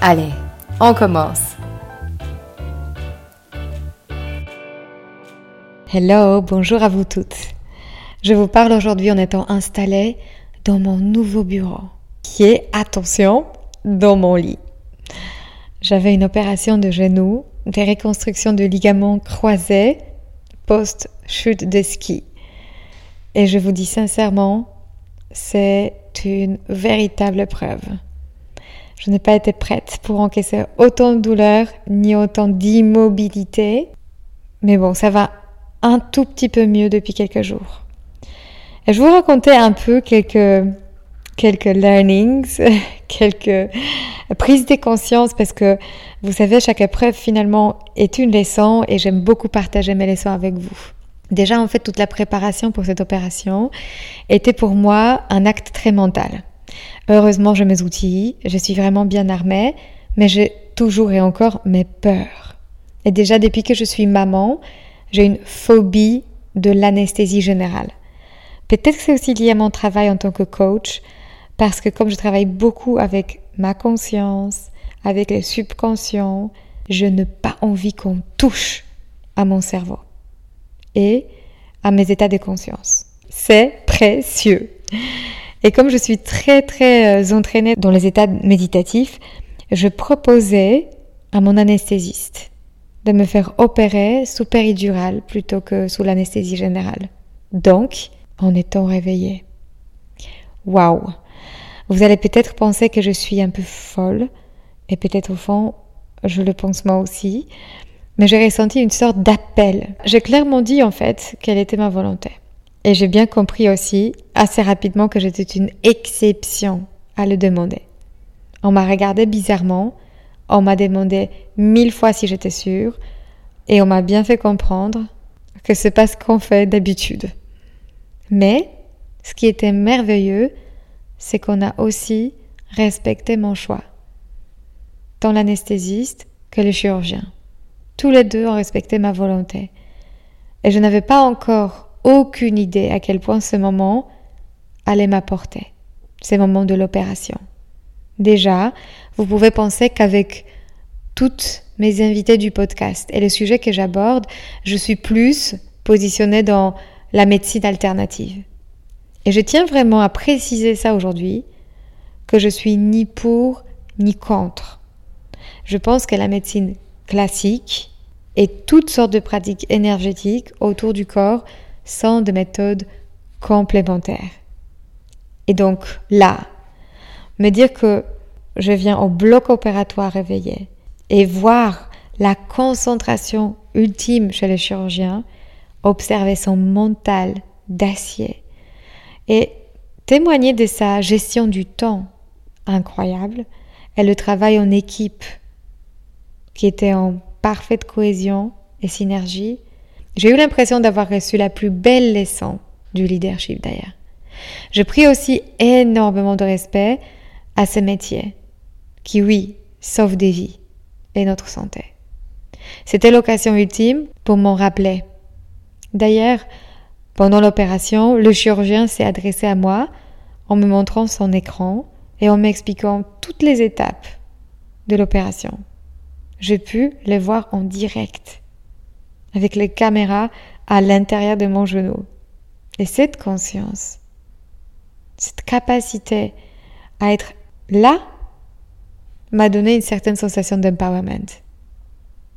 Allez, on commence. Hello, bonjour à vous toutes. Je vous parle aujourd'hui en étant installée dans mon nouveau bureau, qui est, attention, dans mon lit. J'avais une opération de genou, des reconstructions de ligaments croisés, post-chute de ski. Et je vous dis sincèrement, c'est une véritable preuve. Je n'ai pas été prête pour encaisser autant de douleur ni autant d'immobilité. Mais bon, ça va un tout petit peu mieux depuis quelques jours. Et je vous raconter un peu quelques, quelques learnings, quelques prises de conscience parce que vous savez, chaque épreuve finalement est une leçon et j'aime beaucoup partager mes leçons avec vous. Déjà, en fait, toute la préparation pour cette opération était pour moi un acte très mental. Heureusement, j'ai mes outils, je suis vraiment bien armée, mais j'ai toujours et encore mes peurs. Et déjà, depuis que je suis maman, j'ai une phobie de l'anesthésie générale. Peut-être que c'est aussi lié à mon travail en tant que coach, parce que comme je travaille beaucoup avec ma conscience, avec le subconscient, je n'ai pas envie qu'on touche à mon cerveau et à mes états de conscience. C'est précieux. Et comme je suis très très euh, entraînée dans les états méditatifs, je proposais à mon anesthésiste de me faire opérer sous péridurale plutôt que sous l'anesthésie générale. Donc, en étant réveillée. Waouh Vous allez peut-être penser que je suis un peu folle, et peut-être au fond, je le pense moi aussi, mais j'ai ressenti une sorte d'appel. J'ai clairement dit en fait quelle était ma volonté. Et j'ai bien compris aussi assez rapidement que j'étais une exception à le demander. On m'a regardé bizarrement, on m'a demandé mille fois si j'étais sûre, et on m'a bien fait comprendre que c'est pas ce qu'on fait d'habitude. Mais ce qui était merveilleux, c'est qu'on a aussi respecté mon choix, tant l'anesthésiste que le chirurgien. Tous les deux ont respecté ma volonté. Et je n'avais pas encore aucune idée à quel point ce moment allait m'apporter, ces moments de l'opération. Déjà, vous pouvez penser qu'avec toutes mes invités du podcast et les sujets que j'aborde, je suis plus positionnée dans la médecine alternative. Et je tiens vraiment à préciser ça aujourd'hui, que je suis ni pour ni contre. Je pense que la médecine classique et toutes sortes de pratiques énergétiques autour du corps sont des méthodes complémentaires. Et donc là, me dire que je viens au bloc opératoire réveillé et voir la concentration ultime chez le chirurgien, observer son mental d'acier et témoigner de sa gestion du temps incroyable et le travail en équipe qui était en parfaite cohésion et synergie j'ai eu l'impression d'avoir reçu la plus belle leçon du leadership d'ailleurs. J'ai pris aussi énormément de respect à ce métier qui, oui, sauve des vies et notre santé. C'était l'occasion ultime pour m'en rappeler. D'ailleurs, pendant l'opération, le chirurgien s'est adressé à moi en me montrant son écran et en m'expliquant toutes les étapes de l'opération. J'ai pu les voir en direct avec les caméras à l'intérieur de mon genou. Et cette conscience, cette capacité à être là m'a donné une certaine sensation d'empowerment.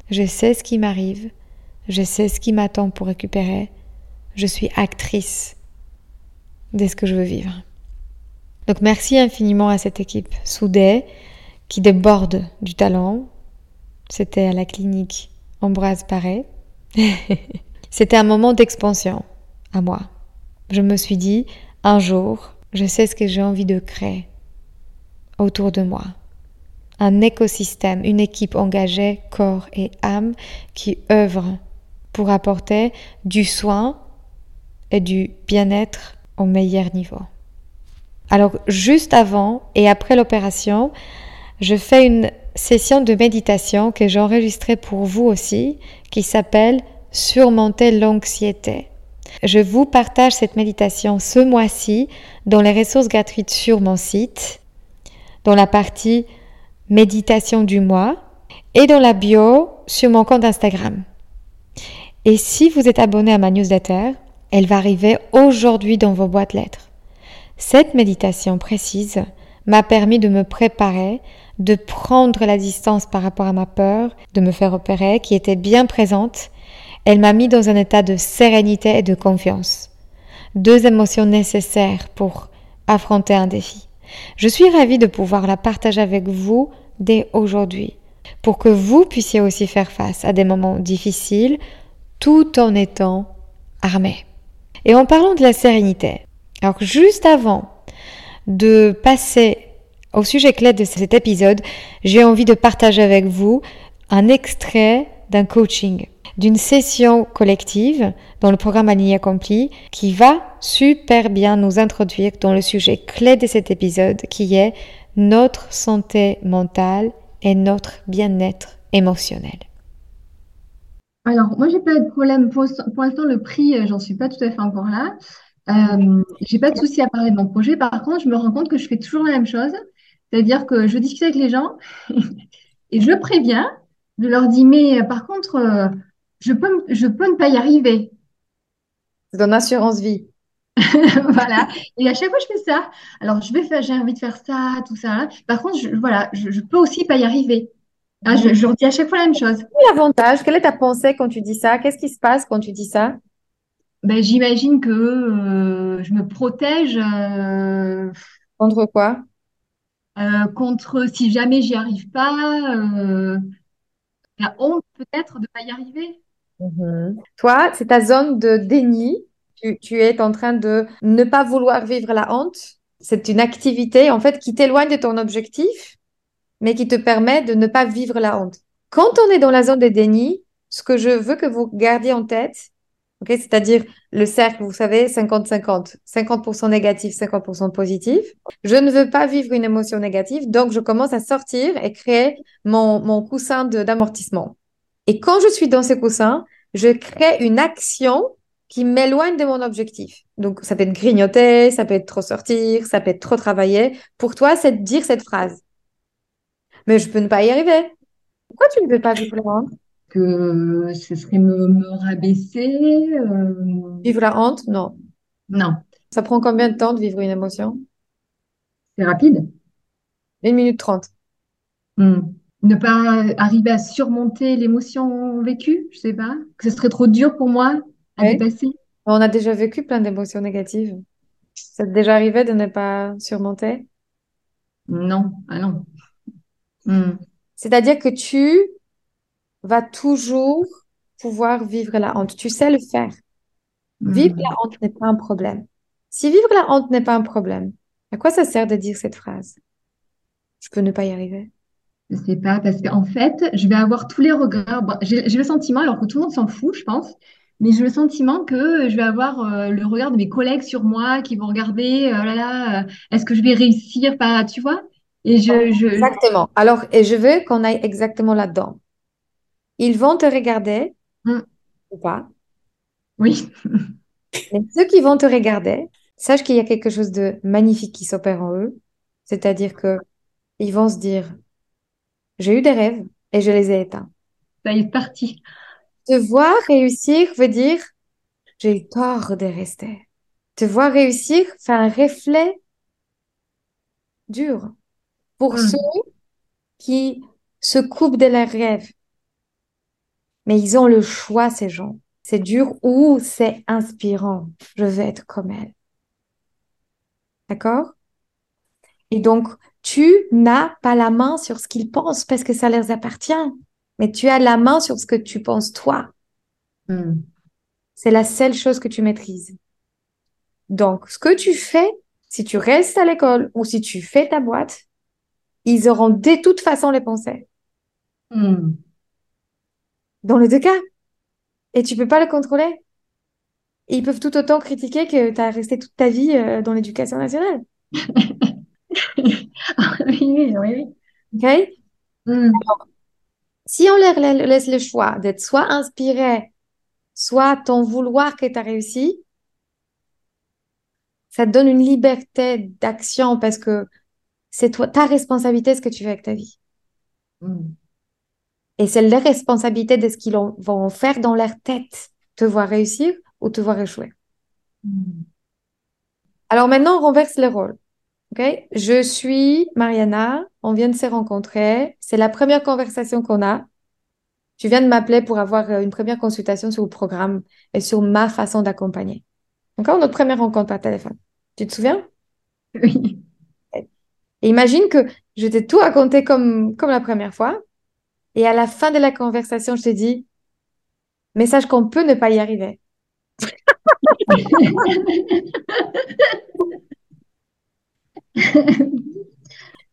Je sais ce qui m'arrive, je sais ce qui m'attend pour récupérer, je suis actrice de ce que je veux vivre. Donc merci infiniment à cette équipe soudée qui déborde du talent. C'était à la clinique Ambroise Paré. C'était un moment d'expansion à moi. Je me suis dit, un jour, je sais ce que j'ai envie de créer autour de moi. Un écosystème, une équipe engagée, corps et âme, qui œuvre pour apporter du soin et du bien-être au meilleur niveau. Alors juste avant et après l'opération, je fais une session de méditation que j'ai enregistrée pour vous aussi, qui s'appelle Surmonter l'anxiété. Je vous partage cette méditation ce mois-ci dans les ressources gratuites sur mon site, dans la partie méditation du mois et dans la bio sur mon compte Instagram. Et si vous êtes abonné à ma newsletter, elle va arriver aujourd'hui dans vos boîtes lettres. Cette méditation précise m'a permis de me préparer, de prendre la distance par rapport à ma peur, de me faire opérer, qui était bien présente. Elle m'a mis dans un état de sérénité et de confiance. Deux émotions nécessaires pour affronter un défi. Je suis ravie de pouvoir la partager avec vous dès aujourd'hui, pour que vous puissiez aussi faire face à des moments difficiles tout en étant armé. Et en parlant de la sérénité, alors juste avant de passer au sujet clé de cet épisode, j'ai envie de partager avec vous un extrait d'un coaching, d'une session collective dans le programme Aligné Accompli qui va super bien nous introduire dans le sujet clé de cet épisode qui est notre santé mentale et notre bien-être émotionnel. Alors, moi, j'ai pas de problème. Pour, l'instant, le prix, euh, j'en suis pas tout à fait encore là. Euh, j'ai pas de souci à parler de mon projet. Par contre, je me rends compte que je fais toujours la même chose. C'est-à-dire que je discute avec les gens et je préviens. Je leur dis, mais euh, par contre, euh, je peux, je peux ne pas y arriver. C'est ton assurance vie. voilà. Et à chaque fois, je fais ça. Alors, je vais faire, j'ai envie de faire ça, tout ça. Par contre, je, voilà, je, peux aussi pas y arriver. Ah, je, je leur dis à chaque fois la même chose. Quel est l'avantage? Quelle est ta pensée quand tu dis ça? Qu'est-ce qui se passe quand tu dis ça? Ben, j'imagine que euh, je me protège euh, Contre quoi? euh, contre si jamais j'y arrive pas, euh, la honte peut-être de pas y arriver. Mhm. Toi, c'est ta zone de déni. Tu, tu es en train de ne pas vouloir vivre la honte. C'est une activité, en fait, qui t'éloigne de ton objectif, mais qui te permet de ne pas vivre la honte. Quand on est dans la zone de déni, ce que je veux que vous gardiez en tête, c'est-à-dire le cercle, vous savez, 50-50, 50%, négatif, 50% positif. Je ne veux pas vivre une émotion négative, donc je commence à sortir et créer mon, mon coussin d'amortissement. Et quand je suis dans ce coussin, je crée une action qui m'éloigne de mon objectif. Donc, ça peut être grignoter, ça peut être trop sortir, ça peut être trop travailler. Pour toi, c'est de dire cette phrase. Mais je peux ne pas y arriver. Pourquoi tu ne veux pas vivre le que ce serait me, rabaisser. Euh, vivre la honte, non. Non. Ça prend combien de temps de vivre une émotion? C'est rapide. Une minute trente. Hmm. Ne pas arriver à surmonter l'émotion vécue, je sais pas. Que ce serait trop dur pour moi à dépasser. On a déjà vécu plein d'émotions négatives. Ça t'est déjà arrivé de ne pas surmonter? Non, ah non. Hmm. C'est-à-dire que tu va toujours pouvoir vivre la honte. Tu sais le faire. Vivre la honte n'est pas un problème. Si vivre la honte n'est pas un problème, à quoi ça sert de dire cette phrase? Je peux ne pas y arriver. Je sais pas, parce qu'en fait, je vais avoir tous les regards. j'ai le sentiment, alors que tout le monde s'en fout, je pense, mais j'ai le sentiment que je vais avoir euh, le regard de mes collègues sur moi qui vont regarder, oh là là, euh, est-ce que je vais réussir pas, tu vois? Et je, je... Exactement. Alors, et je veux qu'on aille exactement là-dedans. Ils vont te regarder mm. ou pas. Oui. Et ceux qui vont te regarder, sache qu'il y a quelque chose de magnifique qui s'opère en eux. C'est-à-dire que ils vont se dire, j'ai eu des rêves et je les ai éteints. Ça y est parti. Te voir réussir veut dire, j'ai eu tort de rester. Te voir réussir fait un reflet dur. Pour mm. ceux qui se coupent de leurs rêves. Mais ils ont le choix, ces gens. C'est dur ou c'est inspirant. Je veux être comme elle. D'accord? Et donc, tu n'as pas la main sur ce qu'ils pensent parce que ça leur appartient. Mais tu as la main sur ce que tu penses toi. Hmm. C'est la seule chose que tu maîtrises. Donc, ce que tu fais, si tu restes à l'école ou si tu fais ta boîte, ils auront de toute façon les pensées. Hmm. Dans les deux cas. Et tu peux pas le contrôler. Et ils peuvent tout autant critiquer que tu as resté toute ta vie euh, dans l'éducation nationale. oui, oui, oui. OK? Hmm. Si on leur la- laisse le choix d'être soit inspiré, soit ton vouloir que tu as réussi, ça te donne une liberté d'action parce que c'est toi, ta responsabilité ce que tu fais avec ta vie. Hmm. Et c'est leur responsabilité de ce qu'ils vont faire dans leur tête, te voir réussir ou te voir échouer. Hmm. Alors maintenant, on renverse les rôles. OK? Je suis Mariana, on vient de se rencontrer, c'est la première conversation qu'on a. Tu viens de m'appeler pour avoir euh, une première consultation sur le programme et sur ma façon d'accompagner. D'accord? Notre première rencontre par téléphone. Tu te souviens? Oui. Et imagine que je t'ai tout raconté comme, comme la première fois. Et à la fin de la conversation, je te dis, message qu'on peut ne pas y arriver.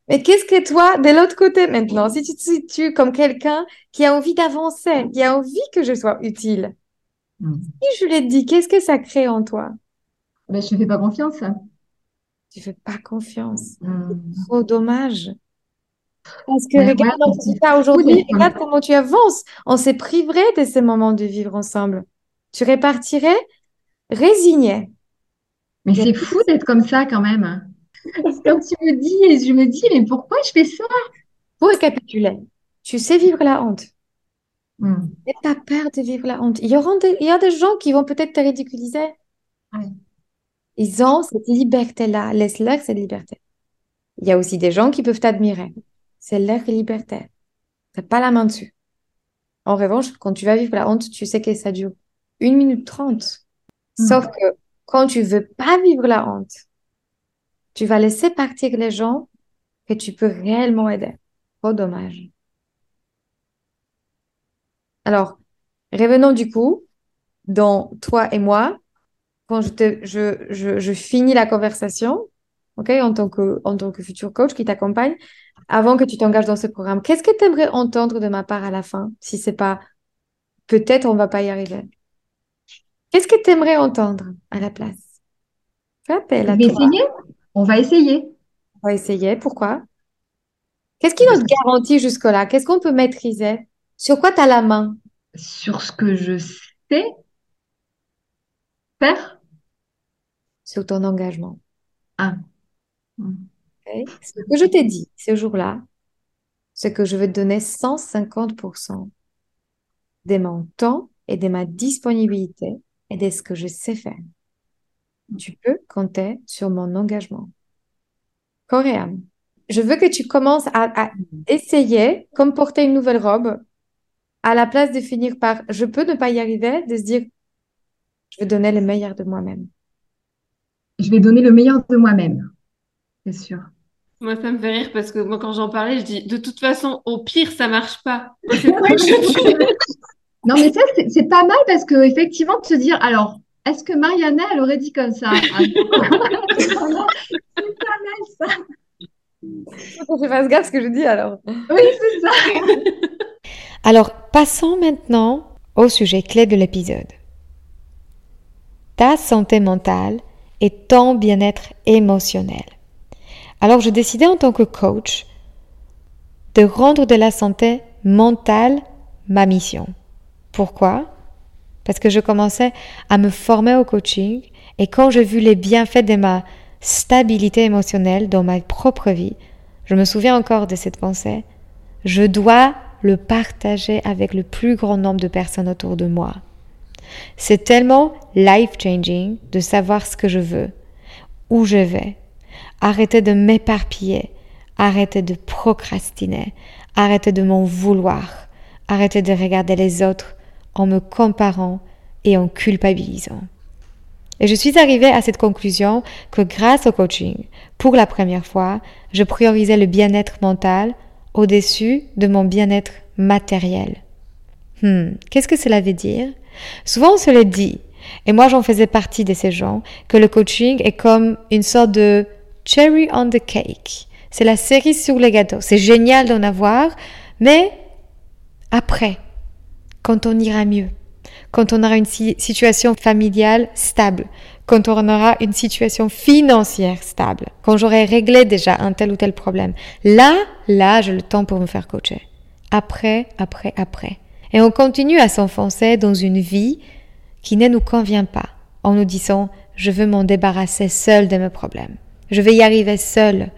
Mais qu'est-ce que toi, de l'autre côté maintenant, si tu te situes comme quelqu'un qui a envie d'avancer, qui a envie que je sois utile, Hmm. si je l'ai dit, qu'est-ce que ça crée en toi? Ben, je ne fais pas confiance. Tu fais pas confiance. Hmm. Trop dommage. Parce que regarde fou aujourd'hui, regarde comment tu avances. On s'est privé de ces moments de vivre ensemble. Tu repartirais résigné. Mais c'est fou d'être comme ça quand même. Quand tu me dis, je me dis, mais pourquoi je fais ça? Pour récapituler, tu sais vivre la honte. N'aie pas peur de vivre la honte. Il y aura des, il y a des gens qui vont peut-être te ridiculiser. Ouais. Ils ont cette liberté-là. Laisse-leur cette liberté. Il y a aussi des gens qui peuvent t'admirer. C'est leur liberté. T'as pas la main dessus. En revanche, quand tu vas vivre la honte, tu sais que ça dure une minute trente. Sauf que quand tu veux pas vivre la honte, tu vas laisser partir les gens que tu peux réellement aider. Trop dommage. Alors, revenons du coup dans toi et moi. Quand je, te, je, je, je finis la conversation, ok, en tant que, en tant que futur coach qui t'accompagne, avant que tu t'engages dans ce programme, qu'est-ce que tu aimerais entendre de ma part à la fin, si c'est pas peut-être on va pas y arriver? Qu'est-ce que tu aimerais entendre à la place? Fais appel Je à vais toi. essayer. On va essayer. On va essayer. Pourquoi? Qu'est-ce qui nous garantit jusque-là? Qu'est-ce qu'on peut maîtriser? Sur quoi tu as la main? sur ce que je sais faire. Sur ton engagement. Ah. Ce que je t'ai dit ce jour-là, c'est que je vais te donner 150% de mon temps et de ma disponibilité et de ce que je sais faire. Tu peux compter sur mon engagement. Âme. Je veux que tu commences à, à essayer, comme porter une nouvelle robe, à la place de finir par je peux ne pas y arriver, de se dire je vais donner le meilleur de moi-même. Je vais donner le meilleur de moi-même. C'est sûr. Moi, ça me fait rire parce que moi, quand j'en parlais, je dis de toute façon, au pire, ça marche pas. Non, mais ça, c'est pas mal parce que effectivement, de se dire, alors, est-ce que Mariana, elle aurait dit comme ça? Ah, c'est pas mal, c'est pas mal, ça. Faut que je fasse gaffe ce que je dis alors. Oui, c'est ça. Alors, passons maintenant au sujet clé de l'épisode. Ta santé mentale et ton bien-être émotionnel. Alors, je décidais en tant que coach de rendre de la santé mentale ma mission. Pourquoi? Parce que je commençais à me former au coaching et quand j'ai vu les bienfaits de ma stabilité émotionnelle dans ma propre vie, je me souviens encore de cette pensée. Je dois le partager avec le plus grand nombre de personnes autour de moi. C'est tellement life-changing de savoir ce que je veux, où je vais, arrêter de m'éparpiller, arrêter de procrastiner, arrêter de m'en vouloir, arrêter de regarder les autres en me comparant et en culpabilisant. Et je suis arrivée à cette conclusion que grâce au coaching, pour la première fois, je priorisais le bien-être mental au-dessus de mon bien-être matériel. Hmm, qu'est-ce que cela veut dire? Souvent on se le dit, et moi j'en faisais partie de ces gens, que le coaching est comme une sorte de cherry on the cake. C'est la cerise sur le gâteau. C'est génial d'en avoir, mais après, quand on ira mieux, quand on aura une situation familiale stable, quand on aura une situation financière stable, quand j'aurai réglé déjà un tel ou tel problème. Là, là, j'ai le temps pour me faire coacher. Après, après, après. Et on continue à s'enfoncer dans une vie qui ne nous convient pas en nous disant je veux m'en débarrasser seul de mes problèmes. Je vais y arriver seul.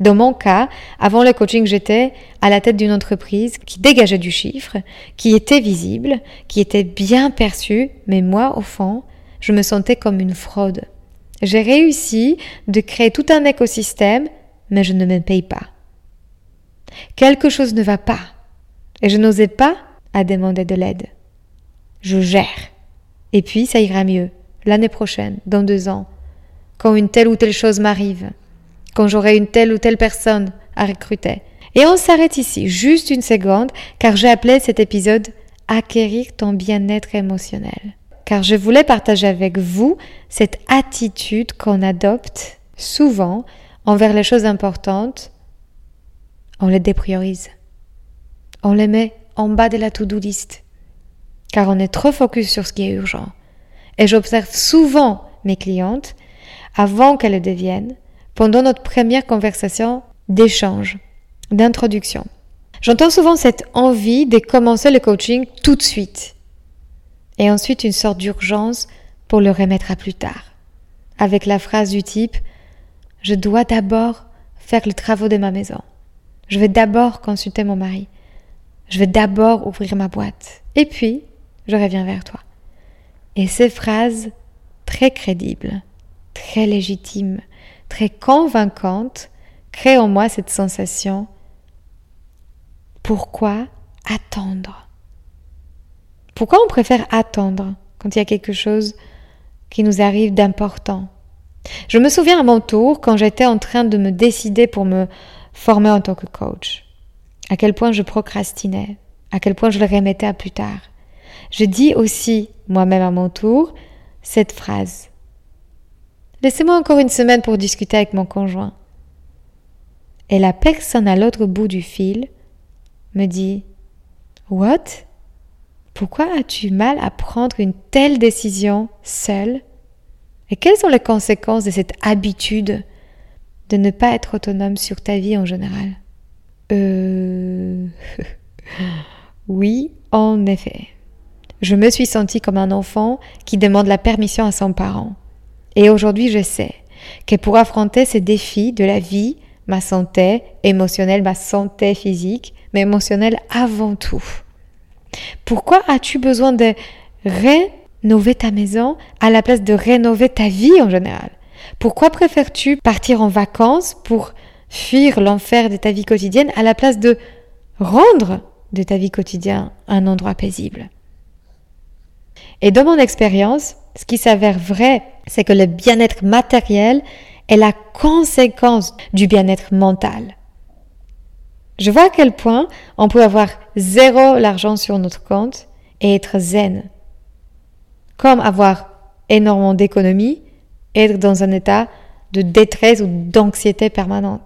Dans mon cas, avant le coaching, j'étais à la tête d'une entreprise qui dégageait du chiffre, qui était visible, qui était bien perçue, mais moi, au fond, je me sentais comme une fraude. J'ai réussi de créer tout un écosystème, mais je ne me paye pas. Quelque chose ne va pas, et je n'osais pas à demander de l'aide. Je gère. Et puis, ça ira mieux, l'année prochaine, dans deux ans, quand une telle ou telle chose m'arrive quand j'aurai une telle ou telle personne à recruter. Et on s'arrête ici, juste une seconde, car j'ai appelé cet épisode Acquérir ton bien-être émotionnel. Car je voulais partager avec vous cette attitude qu'on adopte souvent envers les choses importantes. On les dépriorise. On les met en bas de la to-do list. Car on est trop focus sur ce qui est urgent. Et j'observe souvent mes clientes, avant qu'elles le deviennent, pendant notre première conversation d'échange, d'introduction. J'entends souvent cette envie de commencer le coaching tout de suite. Et ensuite une sorte d'urgence pour le remettre à plus tard. Avec la phrase du type Je dois d'abord faire le travaux de ma maison. Je vais d'abord consulter mon mari. Je vais d'abord ouvrir ma boîte. Et puis, je reviens vers toi. Et ces phrases très crédibles, très légitimes, très convaincante crée en moi cette sensation pourquoi attendre? Pourquoi on préfère attendre quand il y a quelque chose qui nous arrive d'important? Je me souviens à mon tour quand j'étais en train de me décider pour me former en tant que coach, à quel point je procrastinais, à quel point je le remettais à plus tard. Je dis aussi moi-même à mon tour cette phrase Laissez-moi encore une semaine pour discuter avec mon conjoint. Et la personne à l'autre bout du fil me dit What? Pourquoi as-tu mal à prendre une telle décision seule? Et quelles sont les conséquences de cette habitude de ne pas être autonome sur ta vie en général? Euh. oui, en effet. Je me suis sentie comme un enfant qui demande la permission à son parent. Et aujourd'hui, je sais que pour affronter ces défis de la vie, ma santé émotionnelle, ma santé physique, mais émotionnelle avant tout. Pourquoi as-tu besoin de rénover ta maison à la place de rénover ta vie en général? Pourquoi préfères-tu partir en vacances pour fuir l'enfer de ta vie quotidienne à la place de rendre de ta vie quotidienne un endroit paisible? Et dans mon expérience, ce qui s'avère vrai, c'est que le bien-être matériel est la conséquence du bien-être mental. Je vois à quel point on peut avoir zéro l'argent sur notre compte et être zen. Comme avoir énormément d'économies et être dans un état de détresse ou d'anxiété permanente.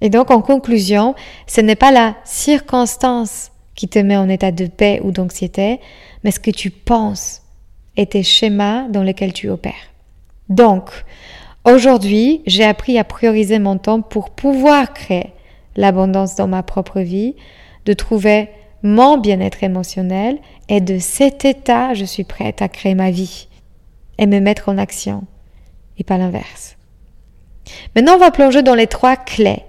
Et donc, en conclusion, ce n'est pas la circonstance qui te met en état de paix ou d'anxiété, mais ce que tu penses et tes schémas dans lesquels tu opères. Donc, aujourd'hui, j'ai appris à prioriser mon temps pour pouvoir créer l'abondance dans ma propre vie, de trouver mon bien-être émotionnel et de cet état, je suis prête à créer ma vie et me mettre en action et pas l'inverse. Maintenant, on va plonger dans les trois clés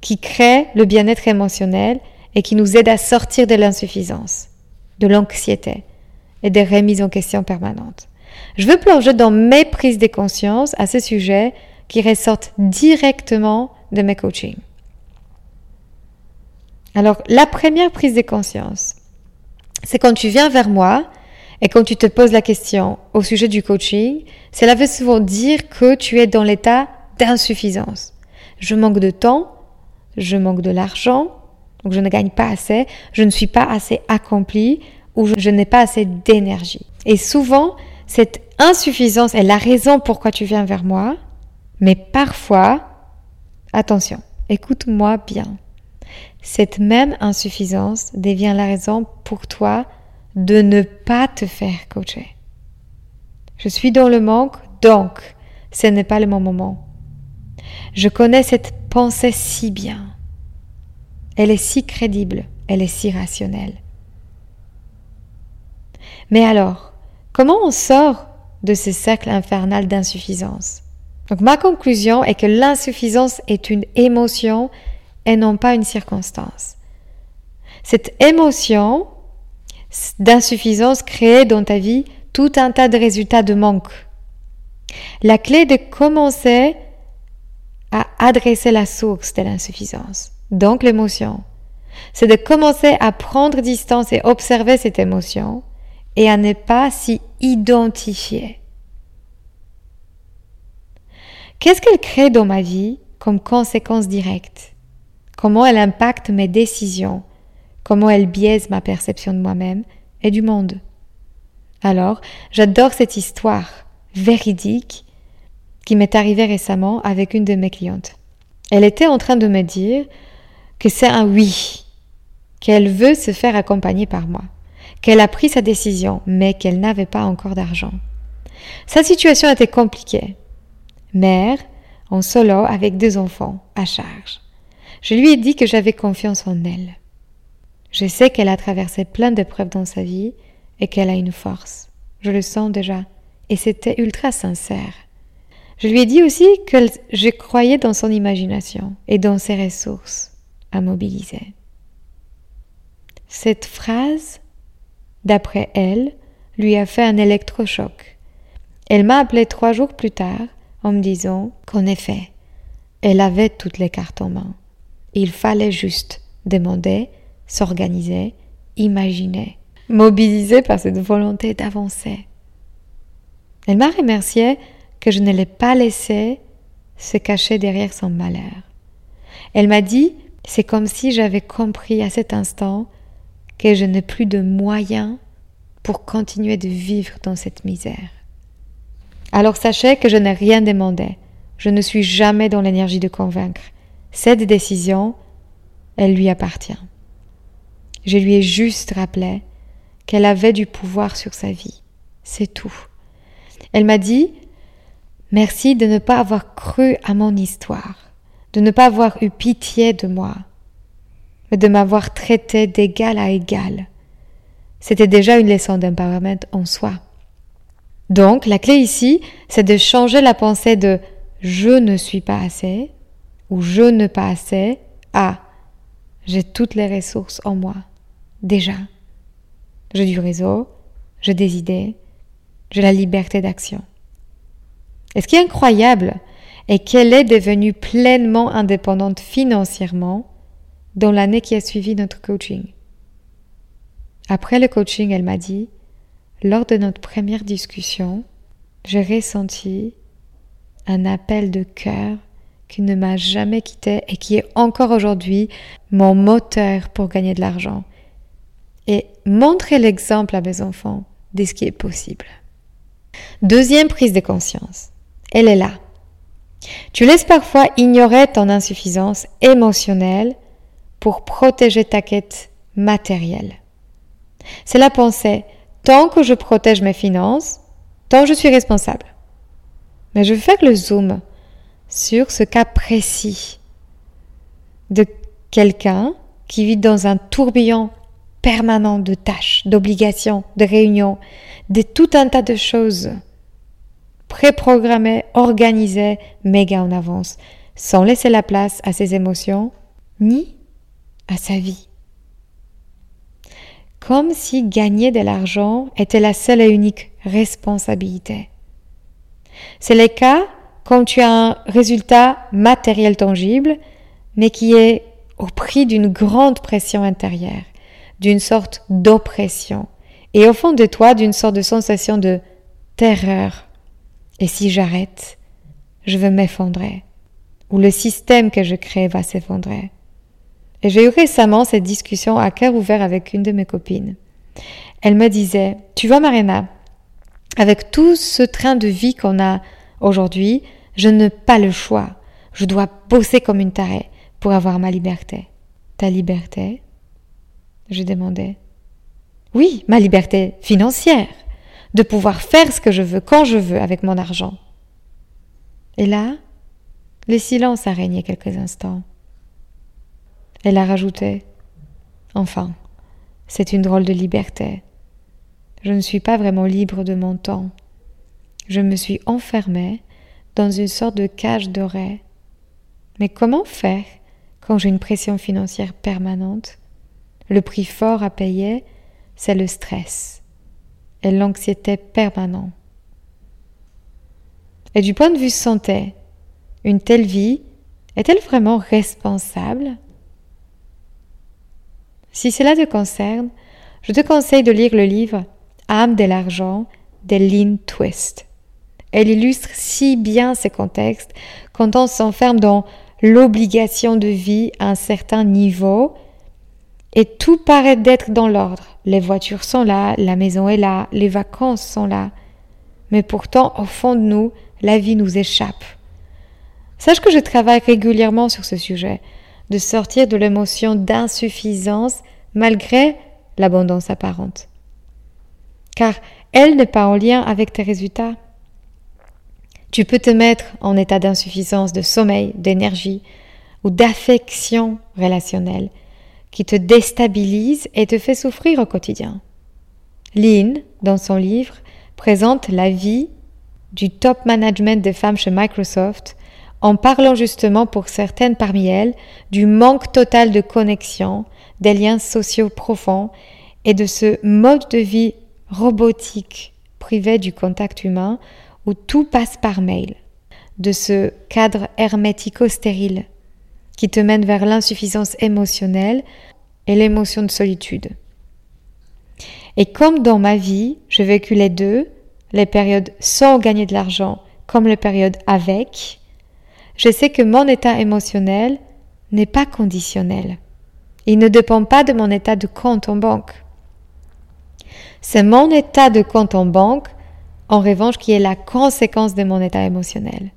qui créent le bien-être émotionnel et qui nous aident à sortir de l'insuffisance, de l'anxiété, et des remises en question permanentes. Je veux plonger dans mes prises de conscience à ce sujet qui ressortent directement de mes coachings. Alors, la première prise de conscience, c'est quand tu viens vers moi et quand tu te poses la question au sujet du coaching, cela veut souvent dire que tu es dans l'état d'insuffisance. Je manque de temps, je manque de l'argent, donc je ne gagne pas assez, je ne suis pas assez accompli ou je n'ai pas assez d'énergie. Et souvent, cette insuffisance est la raison pourquoi tu viens vers moi, mais parfois, attention, écoute-moi bien. Cette même insuffisance devient la raison pour toi de ne pas te faire coacher. Je suis dans le manque, donc ce n'est pas le bon moment. Je connais cette pensée si bien. Elle est si crédible, elle est si rationnelle. Mais alors, comment on sort de ce cercle infernal d'insuffisance? Donc ma conclusion est que l'insuffisance est une émotion et non pas une circonstance. Cette émotion d'insuffisance crée dans ta vie tout un tas de résultats de manque. La clé de commencer à adresser la source de l'insuffisance, donc l'émotion, c'est de commencer à prendre distance et observer cette émotion et à ne pas s'y identifier. Qu'est-ce qu'elle crée dans ma vie comme conséquence directe? Comment elle impacte mes décisions? Comment elle biaise ma perception de moi-même et du monde? Alors, j'adore cette histoire véridique qui m'est arrivée récemment avec une de mes clientes. Elle était en train de me dire que c'est un oui, qu'elle veut se faire accompagner par moi qu'elle a pris sa décision, mais qu'elle n'avait pas encore d'argent. Sa situation était compliquée. Mère, en solo avec deux enfants, à charge. Je lui ai dit que j'avais confiance en elle. Je sais qu'elle a traversé plein d'épreuves dans sa vie et qu'elle a une force. Je le sens déjà. Et c'était ultra sincère. Je lui ai dit aussi que je croyais dans son imagination et dans ses ressources à mobiliser. Cette phrase d'après elle, lui a fait un électrochoc. Elle m'a appelé trois jours plus tard en me disant qu'en effet, elle avait toutes les cartes en main. Il fallait juste demander, s'organiser, imaginer, mobiliser par cette volonté d'avancer. Elle m'a remercié que je ne l'ai pas laissé se cacher derrière son malheur. Elle m'a dit, c'est comme si j'avais compris à cet instant que je n'ai plus de moyens pour continuer de vivre dans cette misère. Alors sachez que je n'ai rien demandé. Je ne suis jamais dans l'énergie de convaincre. Cette décision, elle lui appartient. Je lui ai juste rappelé qu'elle avait du pouvoir sur sa vie. C'est tout. Elle m'a dit Merci de ne pas avoir cru à mon histoire, de ne pas avoir eu pitié de moi, de m'avoir traité d'égal à égal. C'était déjà une leçon d'empowerment en soi. Donc, la clé ici, c'est de changer la pensée de je ne suis pas assez ou je ne pas assez à j'ai toutes les ressources en moi. Déjà. J'ai du réseau, j'ai des idées, j'ai la liberté d'action. Et ce qui est incroyable est qu'elle est devenue pleinement indépendante financièrement dans l'année qui a suivi notre coaching. Après le coaching, elle m'a dit, lors de notre première discussion, j'ai ressenti un appel de cœur qui ne m'a jamais quitté et qui est encore aujourd'hui mon moteur pour gagner de l'argent et montrer l'exemple à mes enfants de ce qui est possible. Deuxième prise de conscience, elle est là. Tu laisses parfois ignorer ton insuffisance émotionnelle pour protéger ta quête matérielle. C'est la pensée, tant que je protège mes finances, tant je suis responsable. Mais je vais faire le zoom sur ce cas précis de quelqu'un qui vit dans un tourbillon permanent de tâches, d'obligations, de réunions, de tout un tas de choses préprogrammées, organisées, méga en avance, sans laisser la place à ses émotions ni à sa vie. Comme si gagner de l'argent était la seule et unique responsabilité. C'est le cas quand tu as un résultat matériel tangible, mais qui est au prix d'une grande pression intérieure, d'une sorte d'oppression, et au fond de toi d'une sorte de sensation de terreur. Et si j'arrête, je vais m'effondrer, ou le système que je crée va s'effondrer. Et j'ai eu récemment cette discussion à cœur ouvert avec une de mes copines. Elle me disait, tu vois Marina, avec tout ce train de vie qu'on a aujourd'hui, je n'ai pas le choix. Je dois bosser comme une tarée pour avoir ma liberté. Ta liberté? Je demandais. Oui, ma liberté financière, de pouvoir faire ce que je veux quand je veux avec mon argent. Et là, le silence a régné quelques instants. Elle a rajouté Enfin, c'est une drôle de liberté. Je ne suis pas vraiment libre de mon temps. Je me suis enfermée dans une sorte de cage dorée. Mais comment faire quand j'ai une pression financière permanente? Le prix fort à payer, c'est le stress et l'anxiété permanente. Et du point de vue santé, une telle vie est-elle vraiment responsable? Si cela te concerne, je te conseille de lire le livre Âme de l'argent de Lynn Twist. Elle illustre si bien ces contextes quand on s'enferme dans l'obligation de vie à un certain niveau et tout paraît d'être dans l'ordre. Les voitures sont là, la maison est là, les vacances sont là. Mais pourtant, au fond de nous, la vie nous échappe. Sache que je travaille régulièrement sur ce sujet, de sortir de l'émotion d'insuffisance malgré l'abondance apparente. Car elle n'est pas en lien avec tes résultats. Tu peux te mettre en état d'insuffisance de sommeil, d'énergie ou d'affection relationnelle qui te déstabilise et te fait souffrir au quotidien. Lynn, dans son livre, présente la vie du top management des femmes chez Microsoft en parlant justement pour certaines parmi elles du manque total de connexion, des liens sociaux profonds et de ce mode de vie robotique privé du contact humain où tout passe par mail, de ce cadre hermético-stérile qui te mène vers l'insuffisance émotionnelle et l'émotion de solitude. Et comme dans ma vie, j'ai vécu les deux, les périodes sans gagner de l'argent comme les périodes avec, je sais que mon état émotionnel n'est pas conditionnel. Il ne dépend pas de mon état de compte en banque. C'est mon état de compte en banque en revanche, qui est la conséquence de mon état émotionnel.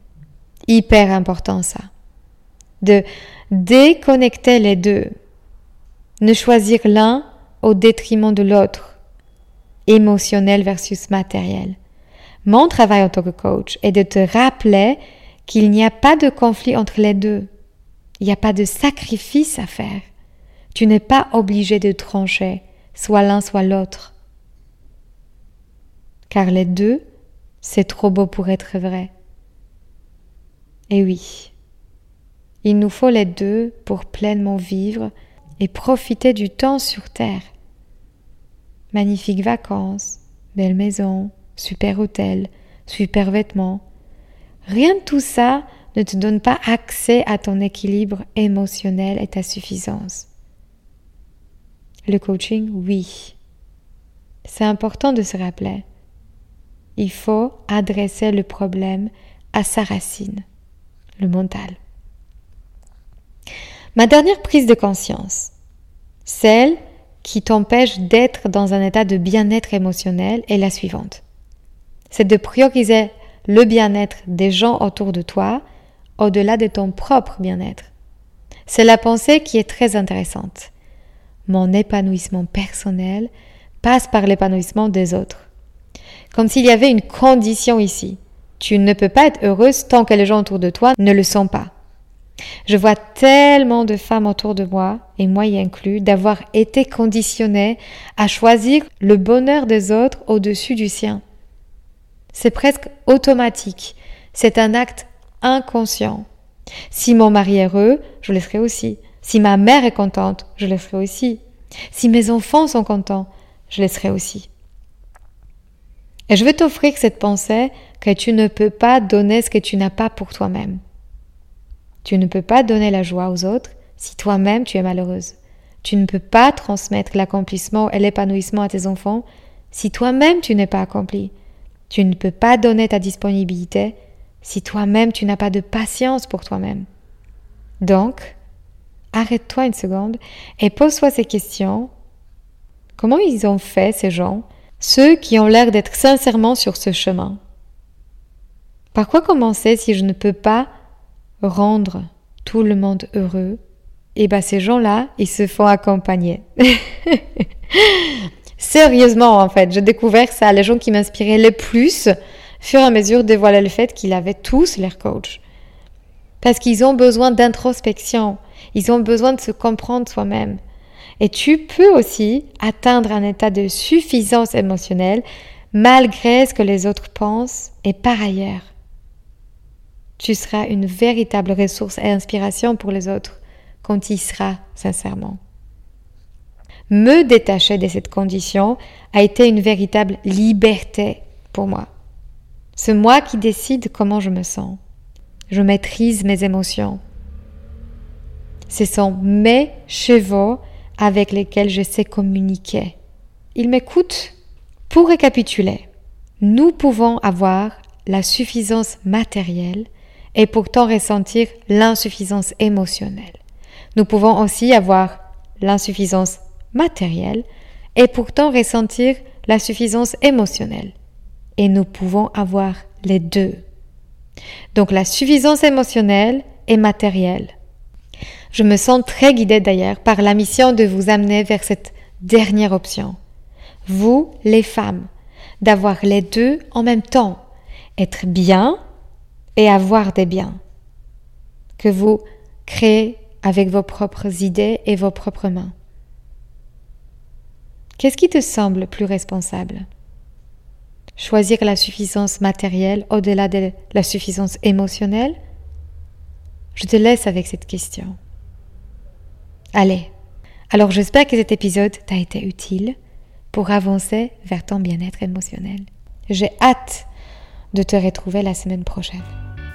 Hyper important ça. De déconnecter les deux. Ne choisir l'un au détriment de l'autre. Émotionnel versus matériel. Mon travail en tant que coach est de te rappeler qu'il n'y a pas de conflit entre les deux. Il n'y a pas de sacrifice à faire. Tu n'es pas obligé de trancher, soit l'un, soit l'autre car les deux, c'est trop beau pour être vrai. Et oui, il nous faut les deux pour pleinement vivre et profiter du temps sur Terre. Magnifiques vacances, belle maison, super hôtel, super vêtements. Rien de tout ça ne te donne pas accès à ton équilibre émotionnel et ta suffisance. Le coaching, oui. C'est important de se rappeler il faut adresser le problème à sa racine, le mental. Ma dernière prise de conscience, celle qui t'empêche d'être dans un état de bien-être émotionnel, est la suivante. C'est de prioriser le bien-être des gens autour de toi au-delà de ton propre bien-être. C'est la pensée qui est très intéressante. Mon épanouissement personnel passe par l'épanouissement des autres comme s'il y avait une condition ici. Tu ne peux pas être heureuse tant que les gens autour de toi ne le sont pas. Je vois tellement de femmes autour de moi, et moi y inclus, d'avoir été conditionnées à choisir le bonheur des autres au-dessus du sien. C'est presque automatique. C'est un acte inconscient. Si mon mari est heureux, je le serai aussi. Si ma mère est contente, je le serai aussi. Si mes enfants sont contents, je le serai aussi. Et je veux t'offrir cette pensée que tu ne peux pas donner ce que tu n'as pas pour toi-même. Tu ne peux pas donner la joie aux autres si toi-même tu es malheureuse. Tu ne peux pas transmettre l'accomplissement et l'épanouissement à tes enfants si toi-même tu n'es pas accompli. Tu ne peux pas donner ta disponibilité si toi-même tu n'as pas de patience pour toi-même. Donc, arrête-toi une seconde et pose-toi ces questions. Comment ils ont fait ces gens, ceux qui ont l'air d'être sincèrement sur ce chemin? Par quoi commencer si je ne peux pas rendre tout le monde heureux et eh bien ces gens-là, ils se font accompagner. Sérieusement, en fait, j'ai découvert ça. Les gens qui m'inspiraient le plus, fur et à mesure, dévoilaient le fait qu'ils avaient tous leur coach. Parce qu'ils ont besoin d'introspection. Ils ont besoin de se comprendre soi-même. Et tu peux aussi atteindre un état de suffisance émotionnelle malgré ce que les autres pensent et par ailleurs. Tu seras une véritable ressource et inspiration pour les autres quand il sera sincèrement. Me détacher de cette condition a été une véritable liberté pour moi. C'est moi qui décide comment je me sens. Je maîtrise mes émotions. Ce sont mes chevaux avec lesquels je sais communiquer. Ils m'écoutent. Pour récapituler, nous pouvons avoir la suffisance matérielle et pourtant ressentir l'insuffisance émotionnelle. Nous pouvons aussi avoir l'insuffisance matérielle et pourtant ressentir la suffisance émotionnelle. Et nous pouvons avoir les deux. Donc la suffisance émotionnelle et matérielle. Je me sens très guidée d'ailleurs par la mission de vous amener vers cette dernière option. Vous, les femmes, d'avoir les deux en même temps, être bien et avoir des biens. Que vous créez avec vos propres idées et vos propres mains. Qu'est-ce qui te semble plus responsable? Choisir la suffisance matérielle au-delà de la suffisance émotionnelle? Je te laisse avec cette question. Allez, alors j'espère que cet épisode t'a été utile pour avancer vers ton bien-être émotionnel. J'ai hâte de te retrouver la semaine prochaine.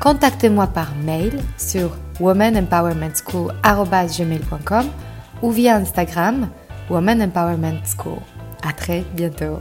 contactez-moi par mail sur womanempowermentschool.com ou via Instagram Woman Empowerment School. À très bientôt.